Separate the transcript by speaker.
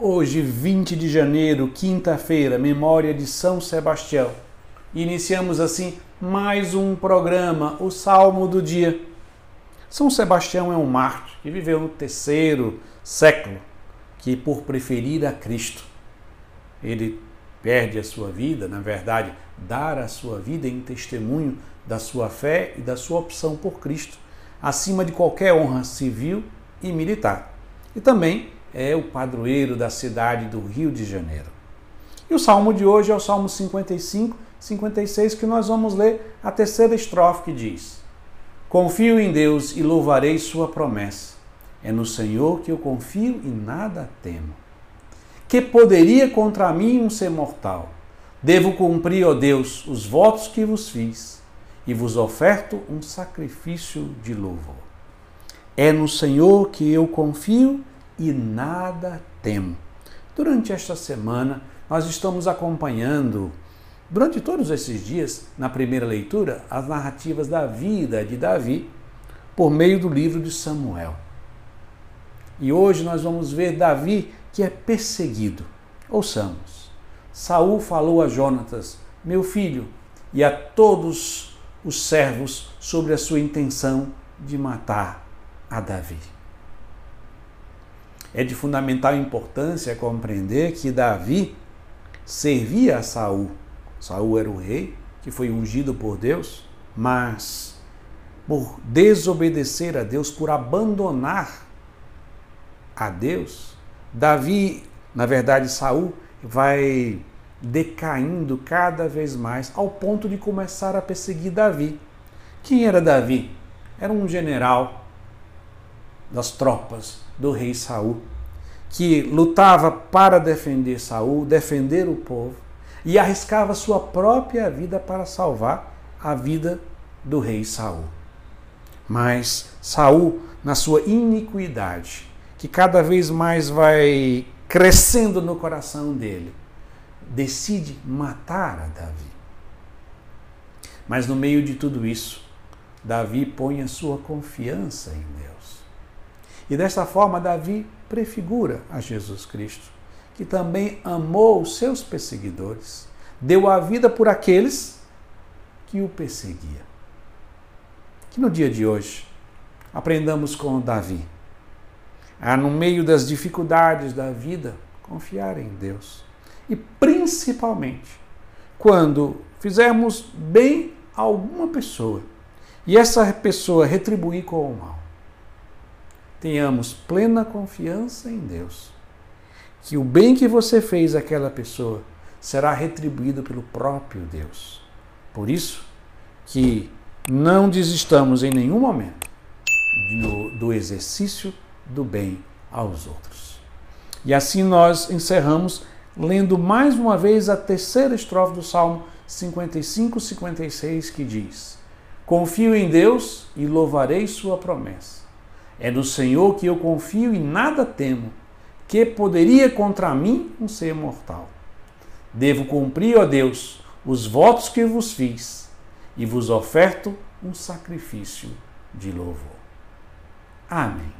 Speaker 1: Hoje, 20 de janeiro, quinta-feira, memória de São Sebastião. Iniciamos assim mais um programa, o Salmo do Dia. São Sebastião é um mártir que viveu no terceiro século, que por preferir a Cristo, ele perde a sua vida, na verdade, dar a sua vida em testemunho da sua fé e da sua opção por Cristo, acima de qualquer honra civil e militar. E também é o padroeiro da cidade do Rio de Janeiro. E o salmo de hoje é o Salmo 55, 56, que nós vamos ler a terceira estrofe que diz: Confio em Deus e louvarei Sua promessa. É no Senhor que eu confio e nada temo. Que poderia contra mim um ser mortal? Devo cumprir, ó Deus, os votos que vos fiz e vos oferto um sacrifício de louvor. É no Senhor que eu confio e nada temo. Durante esta semana, nós estamos acompanhando, durante todos esses dias, na primeira leitura, as narrativas da vida de Davi por meio do livro de Samuel. E hoje nós vamos ver Davi que é perseguido. Ouçamos. Saul falou a Jonatas, meu filho, e a todos os servos sobre a sua intenção de matar a Davi. É de fundamental importância compreender que Davi servia a Saul. Saul era o rei que foi ungido por Deus, mas por desobedecer a Deus, por abandonar a Deus, Davi, na verdade, Saul vai decaindo cada vez mais ao ponto de começar a perseguir Davi. Quem era Davi? Era um general das tropas do rei Saul, que lutava para defender Saul, defender o povo e arriscava sua própria vida para salvar a vida do rei Saul. Mas Saul, na sua iniquidade, que cada vez mais vai crescendo no coração dele, decide matar a Davi. Mas no meio de tudo isso, Davi põe a sua confiança em Deus. E desta forma, Davi prefigura a Jesus Cristo, que também amou os seus perseguidores, deu a vida por aqueles que o perseguia. Que no dia de hoje aprendamos com Davi a, no meio das dificuldades da vida, confiar em Deus. E principalmente quando fizermos bem a alguma pessoa e essa pessoa retribuir com o mal tenhamos plena confiança em Deus, que o bem que você fez àquela pessoa será retribuído pelo próprio Deus. Por isso que não desistamos em nenhum momento do, do exercício do bem aos outros. E assim nós encerramos lendo mais uma vez a terceira estrofe do Salmo 55, 56, que diz: Confio em Deus e louvarei Sua promessa é no Senhor que eu confio e nada temo, que poderia contra mim um ser mortal. Devo cumprir, ó Deus, os votos que vos fiz e vos oferto um sacrifício de louvor. Amém.